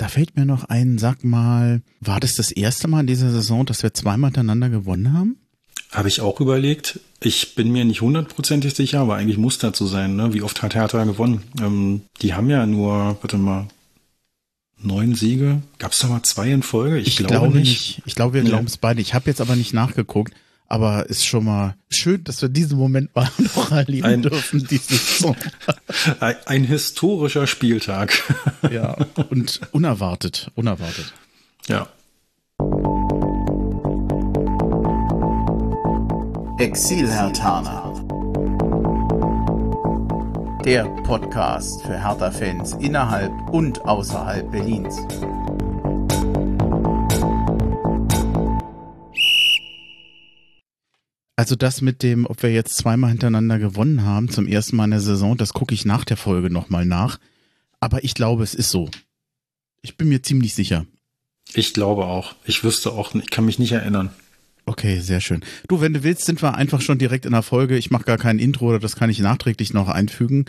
Da fällt mir noch ein, sag mal, war das das erste Mal in dieser Saison, dass wir zweimal hintereinander gewonnen haben? Habe ich auch überlegt. Ich bin mir nicht hundertprozentig sicher, aber eigentlich muss das so sein. Ne? Wie oft hat Hertha gewonnen? Ähm, die haben ja nur, warte mal, neun Siege. Gab es da mal zwei in Folge? Ich, ich glaube, glaube, nicht. Ich glaube, wir ja. glauben es beide. Ich habe jetzt aber nicht nachgeguckt. Aber ist schon mal schön, dass wir diesen Moment mal noch erleben ein, dürfen, diese Saison. Ein, ein historischer Spieltag. Ja, und unerwartet, unerwartet. Ja. Exil-Hertaner. Der Podcast für Hertha-Fans innerhalb und außerhalb Berlins. Also das mit dem, ob wir jetzt zweimal hintereinander gewonnen haben, zum ersten Mal in der Saison, das gucke ich nach der Folge nochmal nach. Aber ich glaube, es ist so. Ich bin mir ziemlich sicher. Ich glaube auch. Ich wüsste auch, ich kann mich nicht erinnern. Okay, sehr schön. Du, wenn du willst, sind wir einfach schon direkt in der Folge. Ich mache gar kein Intro oder das kann ich nachträglich noch einfügen.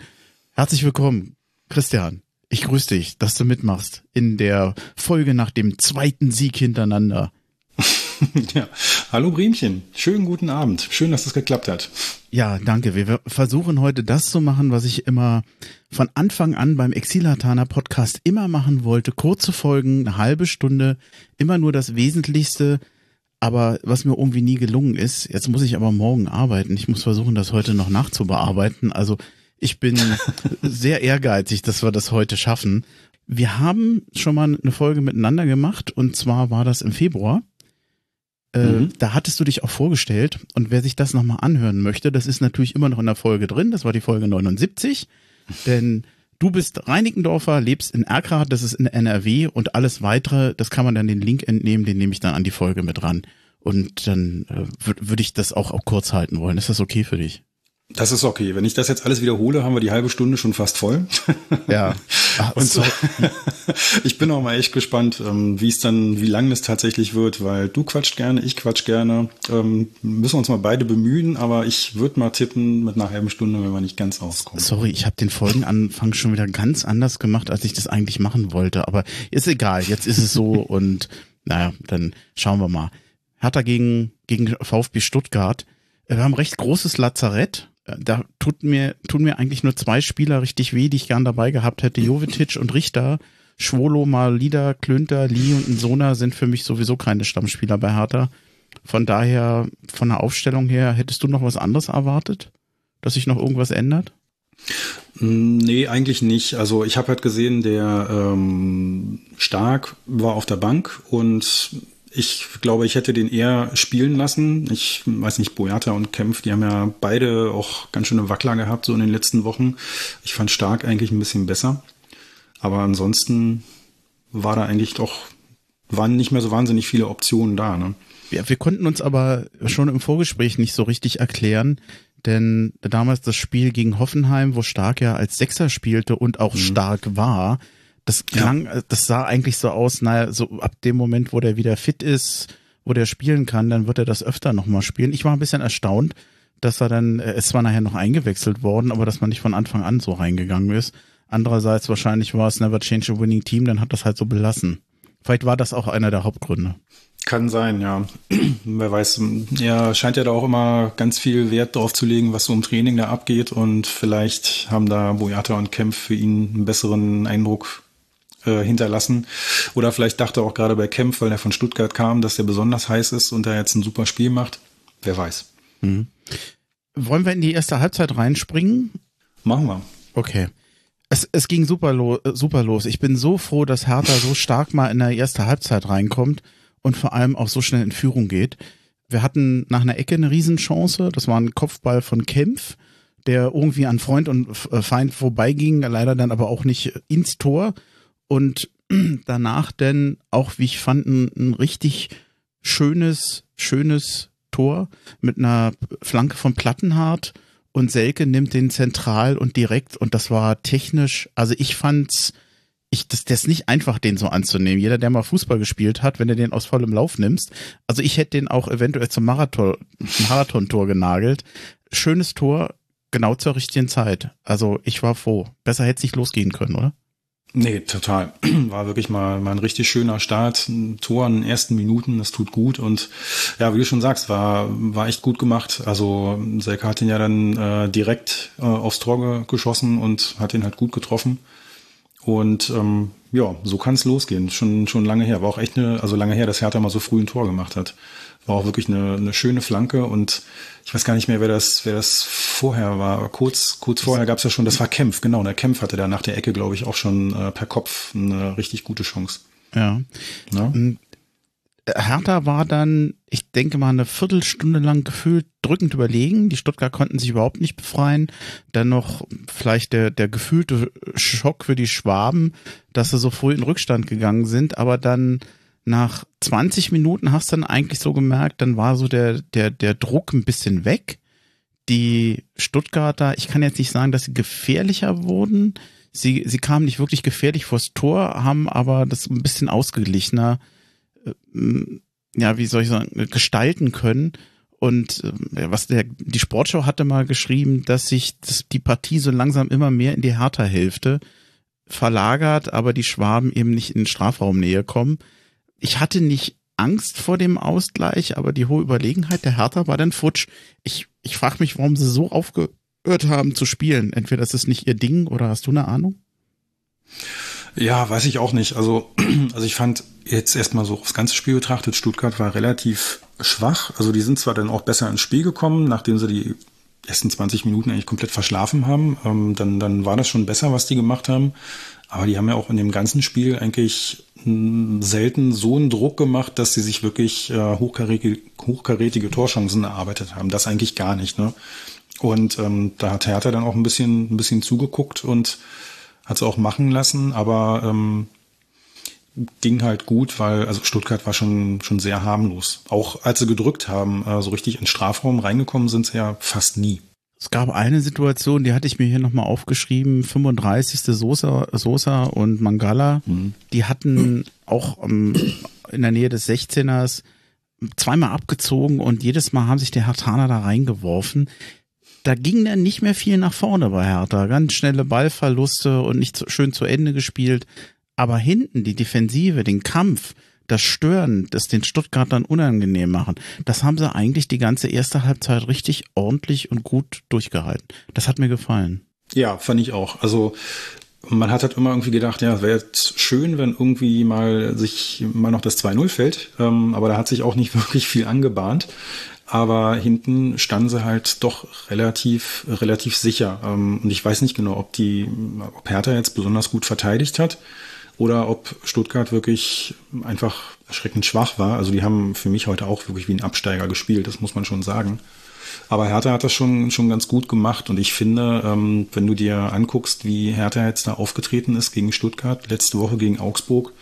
Herzlich willkommen, Christian. Ich grüße dich, dass du mitmachst in der Folge nach dem zweiten Sieg hintereinander. ja. Hallo Briemchen, schönen guten Abend. Schön, dass es geklappt hat. Ja, danke. Wir versuchen heute das zu machen, was ich immer von Anfang an beim Exilatana Podcast immer machen wollte. Kurze Folgen, eine halbe Stunde, immer nur das Wesentlichste aber was mir irgendwie nie gelungen ist, jetzt muss ich aber morgen arbeiten. Ich muss versuchen, das heute noch nachzubearbeiten. Also ich bin sehr ehrgeizig, dass wir das heute schaffen. Wir haben schon mal eine Folge miteinander gemacht und zwar war das im Februar. Äh, mhm. Da hattest du dich auch vorgestellt und wer sich das nochmal anhören möchte, das ist natürlich immer noch in der Folge drin. Das war die Folge 79, denn Du bist Reinickendorfer, lebst in Erkrath, das ist in NRW und alles weitere, das kann man dann den Link entnehmen, den nehme ich dann an die Folge mit ran. Und dann äh, würde ich das auch, auch kurz halten wollen. Ist das okay für dich? Das ist okay. Wenn ich das jetzt alles wiederhole, haben wir die halbe Stunde schon fast voll. Ja. Ach, und so. ich bin auch mal echt gespannt, ähm, wie es dann, wie lang es tatsächlich wird, weil du quatscht gerne, ich quatsch gerne. Ähm, müssen wir uns mal beide bemühen, aber ich würde mal tippen mit einer halben Stunde, wenn wir nicht ganz auskommen. Sorry, ich habe den Folgenanfang schon wieder ganz anders gemacht, als ich das eigentlich machen wollte. Aber ist egal, jetzt ist es so und naja, dann schauen wir mal. Hertha gegen, gegen VfB Stuttgart. Wir haben recht großes Lazarett da tut mir, tun mir eigentlich nur zwei Spieler richtig weh, die ich gern dabei gehabt hätte. Jovetic und Richter. Schwolo, Malida, Klünter, Lee und Sona sind für mich sowieso keine Stammspieler bei Hertha. Von daher, von der Aufstellung her, hättest du noch was anderes erwartet? Dass sich noch irgendwas ändert? Mm, nee, eigentlich nicht. Also ich habe halt gesehen, der ähm, Stark war auf der Bank und ich glaube, ich hätte den eher spielen lassen. Ich weiß nicht, Boyata und Kempf, die haben ja beide auch ganz schöne Wackler gehabt, so in den letzten Wochen. Ich fand Stark eigentlich ein bisschen besser. Aber ansonsten war da eigentlich doch, waren nicht mehr so wahnsinnig viele Optionen da. Ne? Ja, wir konnten uns aber schon im Vorgespräch nicht so richtig erklären, denn damals das Spiel gegen Hoffenheim, wo Stark ja als Sechser spielte und auch mhm. stark war, das klang, ja. das sah eigentlich so aus, naja, so ab dem Moment, wo der wieder fit ist, wo der spielen kann, dann wird er das öfter nochmal spielen. Ich war ein bisschen erstaunt, dass er dann, äh, es war nachher noch eingewechselt worden, aber dass man nicht von Anfang an so reingegangen ist. Andererseits wahrscheinlich war es Never Change a Winning Team, dann hat das halt so belassen. Vielleicht war das auch einer der Hauptgründe. Kann sein, ja. Wer weiß, er scheint ja da auch immer ganz viel Wert drauf zu legen, was so im Training da abgeht und vielleicht haben da Boyata und Kempf für ihn einen besseren Eindruck äh, hinterlassen. Oder vielleicht dachte er auch gerade bei Kempf, weil er von Stuttgart kam, dass er besonders heiß ist und er jetzt ein super Spiel macht. Wer weiß. Mhm. Wollen wir in die erste Halbzeit reinspringen? Machen wir. Okay. Es, es ging super, lo super los. Ich bin so froh, dass Hertha so stark mal in der erste Halbzeit reinkommt und vor allem auch so schnell in Führung geht. Wir hatten nach einer Ecke eine Riesenchance. Das war ein Kopfball von Kempf, der irgendwie an Freund und äh, Feind vorbeiging, leider dann aber auch nicht ins Tor und danach denn auch, wie ich fand, ein, ein richtig schönes, schönes Tor mit einer Flanke von Plattenhardt und Selke nimmt den zentral und direkt und das war technisch, also ich fand's, ich, das, das ist nicht einfach, den so anzunehmen. Jeder, der mal Fußball gespielt hat, wenn du den aus vollem Lauf nimmst. Also ich hätte den auch eventuell zum Marathon, Marathon-Tor genagelt. Schönes Tor, genau zur richtigen Zeit. Also ich war froh. Besser hätte es nicht losgehen können, oder? Nee, total. War wirklich mal, mal ein richtig schöner Start. Ein Tor in den ersten Minuten, das tut gut. Und ja, wie du schon sagst, war, war echt gut gemacht. Also Selke hat ihn ja dann äh, direkt äh, aufs Tor geschossen und hat ihn halt gut getroffen. Und ähm, ja, so kann es losgehen. Schon, schon lange her. War auch echt eine, also lange her, dass Hertha mal so früh ein Tor gemacht hat. War auch wirklich eine, eine schöne Flanke und ich weiß gar nicht mehr, wer das, wer das vorher war. Kurz, kurz vorher gab es ja schon, das war Kempf, genau. Der Kempf hatte da nach der Ecke, glaube ich, auch schon äh, per Kopf eine richtig gute Chance. Ja. ja. Hertha war dann, ich denke mal, eine Viertelstunde lang gefühlt drückend überlegen. Die Stuttgart konnten sich überhaupt nicht befreien. Dann noch vielleicht der, der gefühlte Schock für die Schwaben, dass sie so früh in Rückstand gegangen sind, aber dann nach 20 Minuten hast du dann eigentlich so gemerkt, dann war so der, der, der Druck ein bisschen weg. Die Stuttgarter, ich kann jetzt nicht sagen, dass sie gefährlicher wurden. Sie, sie kamen nicht wirklich gefährlich vors Tor, haben aber das ein bisschen ausgeglichener, ja, wie soll ich sagen, gestalten können. Und äh, was der, die Sportschau hatte mal geschrieben, dass sich dass die Partie so langsam immer mehr in die Hertha-Hälfte verlagert, aber die Schwaben eben nicht in Strafraumnähe kommen ich hatte nicht Angst vor dem Ausgleich, aber die hohe Überlegenheit der Hertha war dann futsch. Ich, ich frage mich, warum sie so aufgehört haben zu spielen. Entweder das ist nicht ihr Ding oder hast du eine Ahnung? Ja, weiß ich auch nicht. Also, also ich fand jetzt erstmal so aufs ganze Spiel betrachtet, Stuttgart war relativ schwach. Also die sind zwar dann auch besser ins Spiel gekommen, nachdem sie die ersten 20 Minuten eigentlich komplett verschlafen haben. Ähm, dann, dann war das schon besser, was die gemacht haben. Aber die haben ja auch in dem ganzen Spiel eigentlich selten so einen Druck gemacht, dass sie sich wirklich äh, hochkarätige, hochkarätige Torchancen erarbeitet haben. Das eigentlich gar nicht. Ne? Und ähm, da hat Hertha dann auch ein bisschen, ein bisschen zugeguckt und hat es auch machen lassen, aber ähm, ging halt gut, weil also Stuttgart war schon schon sehr harmlos. Auch als sie gedrückt haben, äh, so richtig ins Strafraum reingekommen sind sie ja fast nie. Es gab eine Situation, die hatte ich mir hier nochmal aufgeschrieben, 35. Sosa, Sosa und Mangala, mhm. die hatten auch um, in der Nähe des 16ers zweimal abgezogen und jedes Mal haben sich der Hertaner da reingeworfen. Da ging dann nicht mehr viel nach vorne bei Hertha. Ganz schnelle Ballverluste und nicht schön zu Ende gespielt. Aber hinten die Defensive, den Kampf, das Stören, das den Stuttgartern unangenehm machen, das haben sie eigentlich die ganze erste Halbzeit richtig ordentlich und gut durchgehalten. Das hat mir gefallen. Ja, fand ich auch. Also man hat halt immer irgendwie gedacht, ja, es wäre jetzt schön, wenn irgendwie mal sich mal noch das 2-0 fällt, ähm, aber da hat sich auch nicht wirklich viel angebahnt. Aber hinten standen sie halt doch relativ, relativ sicher. Ähm, und ich weiß nicht genau, ob die, ob Hertha jetzt besonders gut verteidigt hat oder ob Stuttgart wirklich einfach erschreckend schwach war. Also die haben für mich heute auch wirklich wie ein Absteiger gespielt, das muss man schon sagen. Aber Hertha hat das schon, schon ganz gut gemacht und ich finde, ähm, wenn du dir anguckst, wie Hertha jetzt da aufgetreten ist gegen Stuttgart, letzte Woche gegen Augsburg,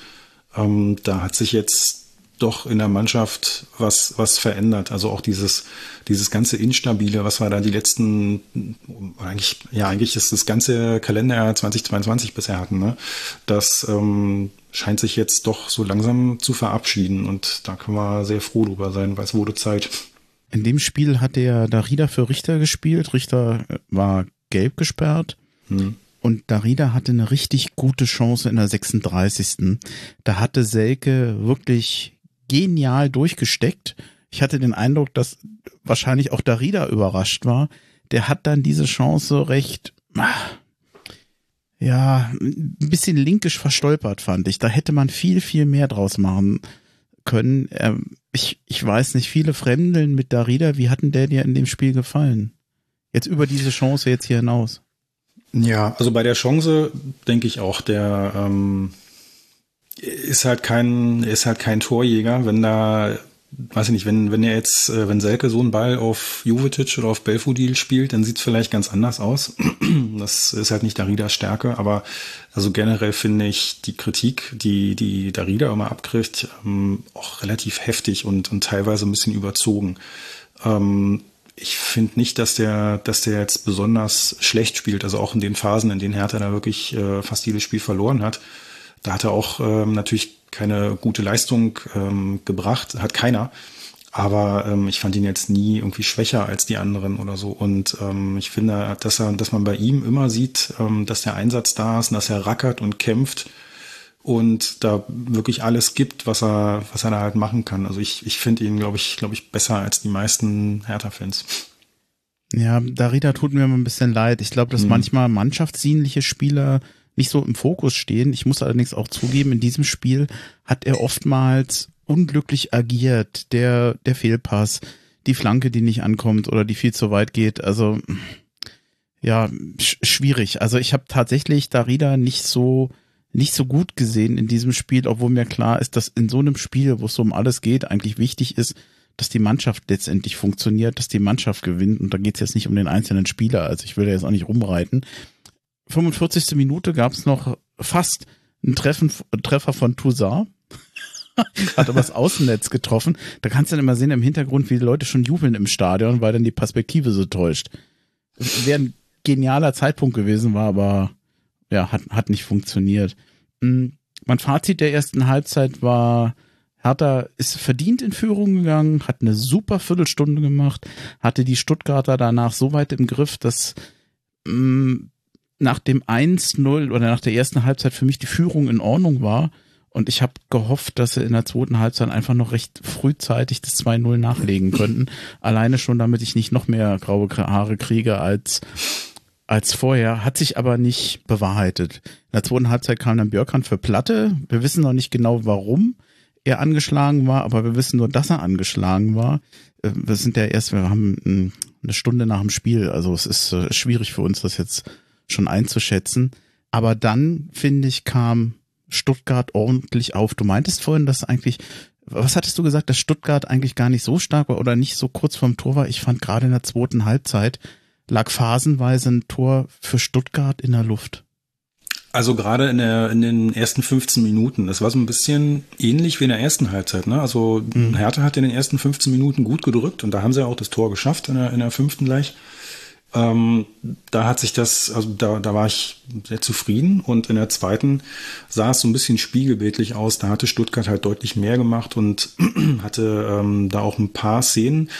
ähm, da hat sich jetzt doch in der Mannschaft was, was verändert. Also auch dieses, dieses ganze Instabile, was wir da die letzten, eigentlich, ja, eigentlich ist das ganze Kalenderjahr 2022 bisher hatten, ne? Das ähm, scheint sich jetzt doch so langsam zu verabschieden und da können wir sehr froh drüber sein, weil es wurde Zeit. In dem Spiel hat der Darida für Richter gespielt. Richter war gelb gesperrt. Hm. Und Darida hatte eine richtig gute Chance in der 36. Da hatte Selke wirklich genial durchgesteckt. Ich hatte den Eindruck, dass wahrscheinlich auch Darida überrascht war. Der hat dann diese Chance recht, ja, ein bisschen linkisch verstolpert, fand ich. Da hätte man viel, viel mehr draus machen können. Ähm, ich, ich weiß nicht, viele Fremdeln mit Darida, wie hatten der dir in dem Spiel gefallen? Jetzt über diese Chance jetzt hier hinaus. Ja, also bei der Chance denke ich auch, der, ähm, ist halt kein, ist halt kein Torjäger, wenn da, weiß ich nicht, wenn, wenn er jetzt, äh, wenn Selke so einen Ball auf Jovetic oder auf Belfodil spielt, dann sieht's vielleicht ganz anders aus. Das ist halt nicht Daridas Stärke, aber also generell finde ich die Kritik, die, die Darida immer abkriegt, ähm, auch relativ heftig und, und teilweise ein bisschen überzogen. Ähm, ich finde nicht, dass der, dass der jetzt besonders schlecht spielt, also auch in den Phasen, in denen Hertha da wirklich äh, fast jedes Spiel verloren hat. Da hat er auch ähm, natürlich keine gute Leistung ähm, gebracht, hat keiner. Aber ähm, ich fand ihn jetzt nie irgendwie schwächer als die anderen oder so. Und ähm, ich finde, dass er, dass man bei ihm immer sieht, ähm, dass der Einsatz da ist und dass er rackert und kämpft und da wirklich alles gibt, was er, was er da halt machen kann. Also ich, ich finde ihn, glaube ich, glaube ich, besser als die meisten Hertha-Fans. Ja, Darida tut mir immer ein bisschen leid. Ich glaube, dass hm. manchmal mannschaftsdienliche Spieler nicht so im Fokus stehen. Ich muss allerdings auch zugeben, in diesem Spiel hat er oftmals unglücklich agiert. Der, der Fehlpass, die Flanke, die nicht ankommt oder die viel zu weit geht. Also, ja, sch schwierig. Also ich habe tatsächlich Darida nicht so nicht so gut gesehen in diesem Spiel, obwohl mir klar ist, dass in so einem Spiel, wo es so um alles geht, eigentlich wichtig ist, dass die Mannschaft letztendlich funktioniert, dass die Mannschaft gewinnt. Und da geht es jetzt nicht um den einzelnen Spieler. Also ich will da jetzt auch nicht rumreiten. 45. Minute gab es noch fast einen Treffen, Treffer von Toussaint. Hat aber das Außennetz getroffen. Da kannst du dann immer sehen im Hintergrund, wie die Leute schon jubeln im Stadion, weil dann die Perspektive so täuscht. Wäre ein genialer Zeitpunkt gewesen, war aber ja, hat, hat nicht funktioniert. Hm, mein Fazit der ersten Halbzeit war, Hertha ist verdient in Führung gegangen, hat eine super Viertelstunde gemacht, hatte die Stuttgarter danach so weit im Griff, dass mh, hm, nach dem 1-0 oder nach der ersten Halbzeit für mich die Führung in Ordnung war. Und ich habe gehofft, dass sie in der zweiten Halbzeit einfach noch recht frühzeitig das 2-0 nachlegen könnten. Alleine schon, damit ich nicht noch mehr graue Haare kriege als als vorher, hat sich aber nicht bewahrheitet. In der zweiten Halbzeit kam dann Björkan für Platte. Wir wissen noch nicht genau, warum er angeschlagen war, aber wir wissen nur, dass er angeschlagen war. Äh, wir sind ja erst, wir haben eine Stunde nach dem Spiel, also es ist äh, schwierig für uns, das jetzt schon einzuschätzen. Aber dann, finde ich, kam Stuttgart ordentlich auf. Du meintest vorhin, dass eigentlich, was hattest du gesagt, dass Stuttgart eigentlich gar nicht so stark war oder nicht so kurz vorm Tor war? Ich fand gerade in der zweiten Halbzeit, lag phasenweise ein Tor für Stuttgart in der Luft. Also gerade in, der, in den ersten 15 Minuten, das war so ein bisschen ähnlich wie in der ersten Halbzeit. Ne? Also mhm. Hertha hat in den ersten 15 Minuten gut gedrückt und da haben sie auch das Tor geschafft in der, in der fünften gleich. Ähm, da hat sich das, also da, da war ich sehr zufrieden und in der zweiten sah es so ein bisschen spiegelbildlich aus. Da hatte Stuttgart halt deutlich mehr gemacht und hatte ähm, da auch ein paar Szenen,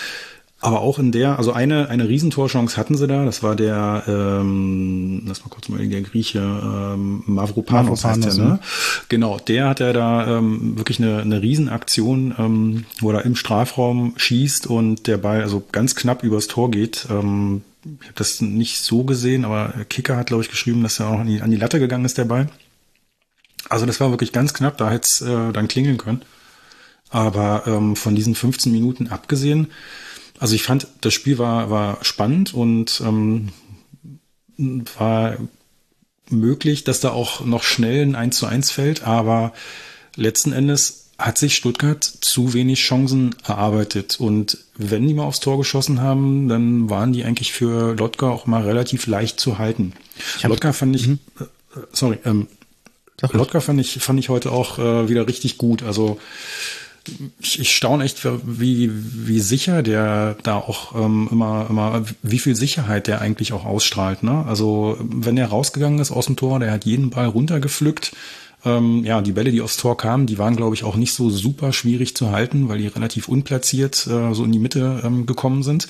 aber auch in der, also eine, eine Riesentorchance hatten sie da, das war der, ähm, lass mal kurz mal der Grieche, ähm, Mavropanos, Mavropanos heißt der, ne? Genau, der hat ja da ähm, wirklich eine, eine Riesenaktion, ähm, wo er im Strafraum schießt und der Ball also ganz knapp übers Tor geht. Ähm, ich habe das nicht so gesehen, aber Kicker hat, glaube ich, geschrieben, dass er auch an die, an die Latte gegangen ist, der Ball. Also das war wirklich ganz knapp, da hätte es äh, dann klingeln können. Aber ähm, von diesen 15 Minuten abgesehen, also ich fand, das Spiel war, war spannend und ähm, war möglich, dass da auch noch schnell ein 1 zu 1 fällt, aber letzten Endes hat sich Stuttgart zu wenig Chancen erarbeitet. Und wenn die mal aufs Tor geschossen haben, dann waren die eigentlich für Lotka auch mal relativ leicht zu halten. Lotka fand ich, mhm. äh, sorry, ähm, Lotka fand ich, fand ich heute auch äh, wieder richtig gut. Also ich, ich staune echt, wie, wie sicher der da auch ähm, immer, immer, wie viel Sicherheit der eigentlich auch ausstrahlt. Ne? Also wenn er rausgegangen ist aus dem Tor, der hat jeden Ball runtergepflückt. Ähm, ja, die Bälle, die aufs Tor kamen, die waren, glaube ich, auch nicht so super schwierig zu halten, weil die relativ unplatziert äh, so in die Mitte ähm, gekommen sind.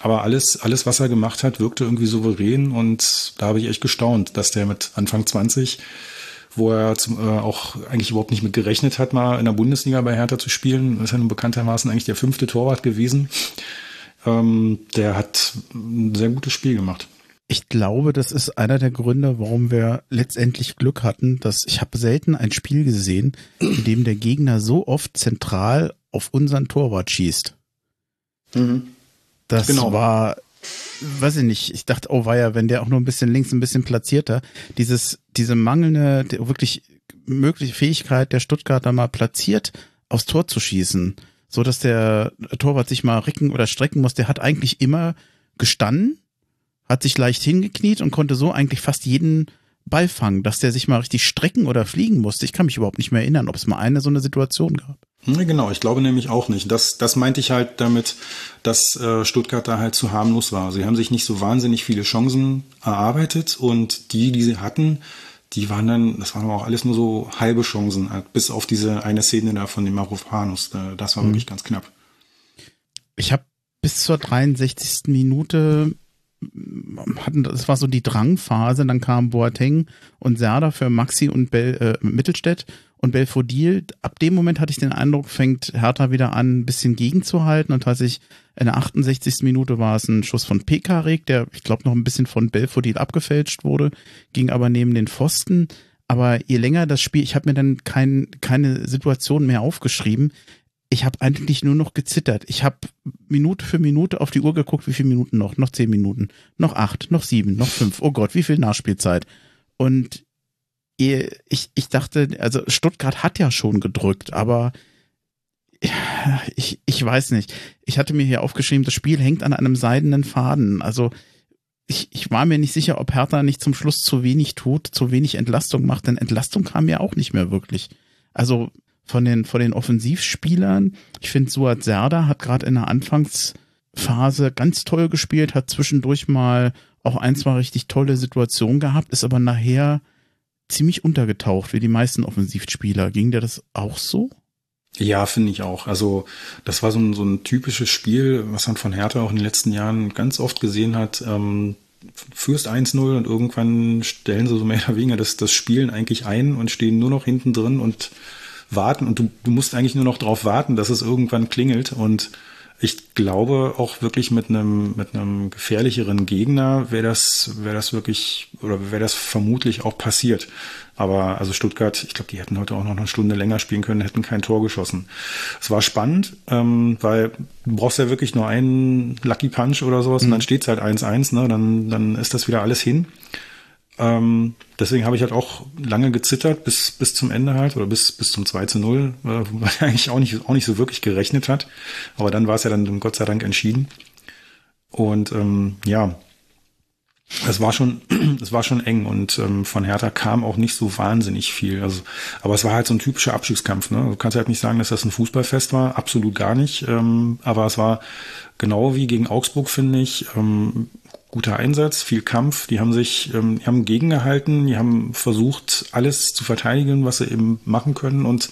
Aber alles, alles, was er gemacht hat, wirkte irgendwie souverän und da habe ich echt gestaunt, dass der mit Anfang 20 wo er zum, äh, auch eigentlich überhaupt nicht mit gerechnet hat, mal in der Bundesliga bei Hertha zu spielen. Ist ja nun bekanntermaßen eigentlich der fünfte Torwart gewesen. Ähm, der hat ein sehr gutes Spiel gemacht. Ich glaube, das ist einer der Gründe, warum wir letztendlich Glück hatten, dass ich habe selten ein Spiel gesehen, in dem der Gegner so oft zentral auf unseren Torwart schießt. Mhm. Das genau. war weiß ich nicht, ich dachte, oh weia, wenn der auch nur ein bisschen links ein bisschen platzierter, dieses, diese mangelnde, wirklich mögliche Fähigkeit der Stuttgarter mal platziert aufs Tor zu schießen, so dass der Torwart sich mal ricken oder strecken muss, der hat eigentlich immer gestanden, hat sich leicht hingekniet und konnte so eigentlich fast jeden Ball fangen, dass der sich mal richtig strecken oder fliegen musste. Ich kann mich überhaupt nicht mehr erinnern, ob es mal eine so eine Situation gab. Genau, ich glaube nämlich auch nicht. Das, das meinte ich halt damit, dass äh, Stuttgart da halt zu harmlos war. Sie haben sich nicht so wahnsinnig viele Chancen erarbeitet und die, die sie hatten, die waren dann, das waren aber auch alles nur so halbe Chancen, bis auf diese eine Szene da von dem Marofanus. Das war mhm. wirklich ganz knapp. Ich habe bis zur 63. Minute hatten, das war so die Drangphase, dann kam Boateng und Serda für Maxi und Bel, äh, Mittelstädt und Belfodil. Ab dem Moment hatte ich den Eindruck, fängt Hertha wieder an, ein bisschen gegenzuhalten und tatsächlich in der 68. Minute war es ein Schuss von Pekarik, der, ich glaube, noch ein bisschen von Belfodil abgefälscht wurde, ging aber neben den Pfosten. Aber je länger das Spiel, ich habe mir dann kein, keine Situation mehr aufgeschrieben, ich habe eigentlich nur noch gezittert. Ich habe Minute für Minute auf die Uhr geguckt, wie viele Minuten noch? Noch zehn Minuten, noch acht, noch sieben, noch fünf. Oh Gott, wie viel Nachspielzeit? Und ich, ich dachte, also Stuttgart hat ja schon gedrückt, aber ich, ich weiß nicht. Ich hatte mir hier aufgeschrieben, das Spiel hängt an einem seidenen Faden. Also ich, ich war mir nicht sicher, ob Hertha nicht zum Schluss zu wenig tut, zu wenig Entlastung macht, denn Entlastung kam ja auch nicht mehr wirklich. Also von den, von den Offensivspielern. Ich finde, Suat Serda hat gerade in der Anfangsphase ganz toll gespielt, hat zwischendurch mal auch ein, zwei richtig tolle Situationen gehabt, ist aber nachher ziemlich untergetaucht, wie die meisten Offensivspieler. Ging dir das auch so? Ja, finde ich auch. Also das war so ein, so ein typisches Spiel, was man von Hertha auch in den letzten Jahren ganz oft gesehen hat. Ähm, führst 1-0 und irgendwann stellen sie so mehr oder weniger das, das Spielen eigentlich ein und stehen nur noch hinten drin und warten und du, du musst eigentlich nur noch darauf warten, dass es irgendwann klingelt und ich glaube auch wirklich mit einem mit einem gefährlicheren Gegner wäre das wäre das wirklich oder wäre das vermutlich auch passiert. Aber also Stuttgart, ich glaube, die hätten heute auch noch eine Stunde länger spielen können, hätten kein Tor geschossen. Es war spannend, ähm, weil du brauchst ja wirklich nur einen Lucky Punch oder sowas mhm. und dann steht's halt 1-1, ne? Dann dann ist das wieder alles hin. Ähm, deswegen habe ich halt auch lange gezittert bis, bis zum Ende halt oder bis, bis zum 2 zu 0, äh, weil er eigentlich auch nicht, auch nicht so wirklich gerechnet hat. Aber dann war es ja dann Gott sei Dank entschieden. Und ähm, ja, es war schon, es war schon eng und ähm, von Hertha kam auch nicht so wahnsinnig viel. Also, aber es war halt so ein typischer Abstiegskampf. Ne? Du kannst halt nicht sagen, dass das ein Fußballfest war, absolut gar nicht. Ähm, aber es war genau wie gegen Augsburg, finde ich. Ähm, guter Einsatz, viel Kampf. Die haben sich, ähm, die haben gegengehalten, die haben versucht, alles zu verteidigen, was sie eben machen können und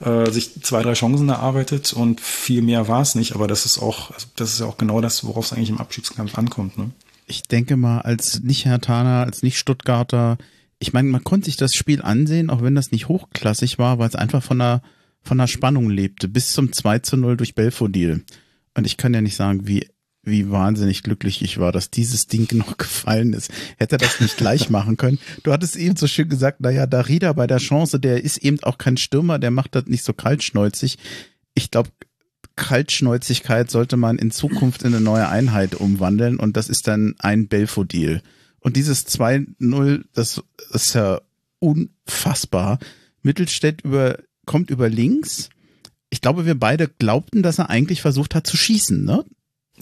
äh, sich zwei, drei Chancen erarbeitet und viel mehr war es nicht. Aber das ist auch, also das ist ja auch genau das, worauf es eigentlich im Abstiegskampf ankommt. Ne? Ich denke mal, als Nicht-Hertaner, als Nicht-Stuttgarter, ich meine, man konnte sich das Spiel ansehen, auch wenn das nicht hochklassig war, weil es einfach von der, von der Spannung lebte, bis zum 2 zu 0 durch Belfodil. Und ich kann ja nicht sagen, wie wie wahnsinnig glücklich ich war, dass dieses Ding noch gefallen ist. Hätte er das nicht gleich machen können. Du hattest eben so schön gesagt, naja, Darida bei der Chance, der ist eben auch kein Stürmer, der macht das nicht so kaltschnäuzig. Ich glaube, Kaltschnäuzigkeit sollte man in Zukunft in eine neue Einheit umwandeln und das ist dann ein Belfodil. Und dieses 2-0, das ist ja unfassbar. Mittelstädt über, kommt über links. Ich glaube, wir beide glaubten, dass er eigentlich versucht hat zu schießen, ne?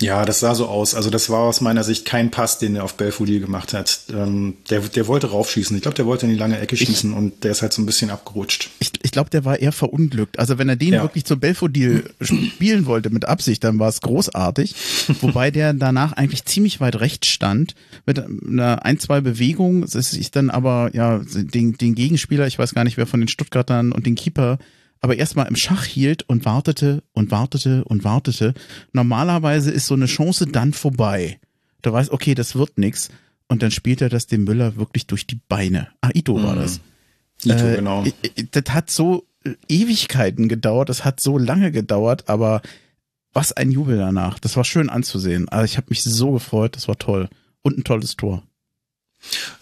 Ja, das sah so aus. Also das war aus meiner Sicht kein Pass, den er auf Belfodil gemacht hat. Ähm, der, der wollte raufschießen. Ich glaube, der wollte in die lange Ecke schießen ich, und der ist halt so ein bisschen abgerutscht. Ich, ich glaube, der war eher verunglückt. Also wenn er den ja. wirklich zu Belfodil spielen wollte mit Absicht, dann war es großartig. Wobei der danach eigentlich ziemlich weit rechts stand mit einer ein, zwei Bewegungen. Es ist dann aber ja den, den Gegenspieler, ich weiß gar nicht wer von den Stuttgartern und den Keeper aber erstmal im Schach hielt und wartete und wartete und wartete. Normalerweise ist so eine Chance dann vorbei. Du weißt, okay, das wird nix. Und dann spielt er das dem Müller wirklich durch die Beine. Ah, Ito mhm. war das. Ito, äh, genau. Das hat so Ewigkeiten gedauert, das hat so lange gedauert, aber was ein Jubel danach. Das war schön anzusehen. Also ich habe mich so gefreut, das war toll. Und ein tolles Tor.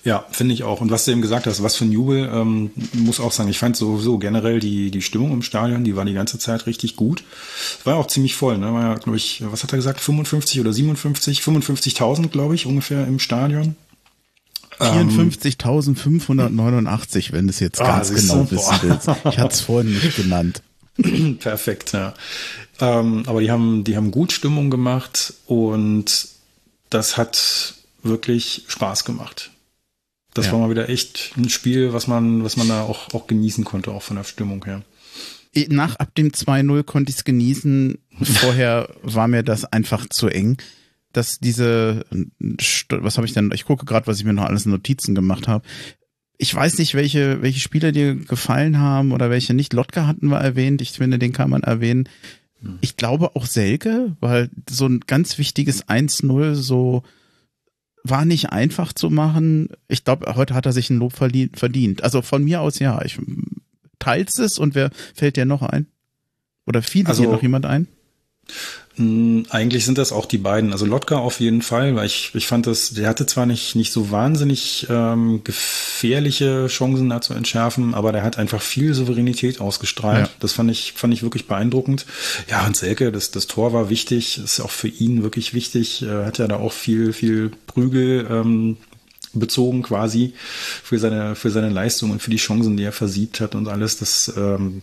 Ja, finde ich auch. Und was du eben gesagt hast, was für ein Jubel, ähm, muss auch sagen, ich fand sowieso generell die, die Stimmung im Stadion, die war die ganze Zeit richtig gut. War ja auch ziemlich voll, ne? War ja, glaube ich, was hat er gesagt, 55 oder 57, 55.000, glaube ich, ungefähr im Stadion. 54.589, wenn du es jetzt ah, ganz genau du? wissen willst. Ich hatte es vorhin nicht genannt. Perfekt, ja. Ähm, aber die haben, die haben gut Stimmung gemacht und das hat wirklich Spaß gemacht. Das ja. war mal wieder echt ein Spiel, was man, was man da auch, auch genießen konnte, auch von der Stimmung her. Nach ab dem 2-0 konnte ich es genießen. Vorher war mir das einfach zu eng. Dass diese, was habe ich denn? Ich gucke gerade, was ich mir noch alles in Notizen gemacht habe. Ich weiß nicht, welche, welche Spieler dir gefallen haben oder welche nicht. Lotka hatten wir erwähnt. Ich finde, den kann man erwähnen. Ich glaube auch Selke, weil so ein ganz wichtiges 1-0 so war nicht einfach zu machen. Ich glaube, heute hat er sich ein Lob verdient. Also von mir aus ja. Ich teils es und wer fällt dir noch ein? Oder fiel also, dir noch jemand ein? Hm, eigentlich sind das auch die beiden. Also Lotka auf jeden Fall, weil ich, ich fand das, der hatte zwar nicht, nicht so wahnsinnig ähm, gefährliche Chancen da zu entschärfen, aber der hat einfach viel Souveränität ausgestrahlt. Ja. Das fand ich, fand ich wirklich beeindruckend. Ja, und Selke, das, das Tor war wichtig, ist auch für ihn wirklich wichtig. Er hat ja da auch viel, viel Prügel ähm, bezogen quasi für seine, für seine Leistung und für die Chancen, die er versiebt hat und alles. Das ähm,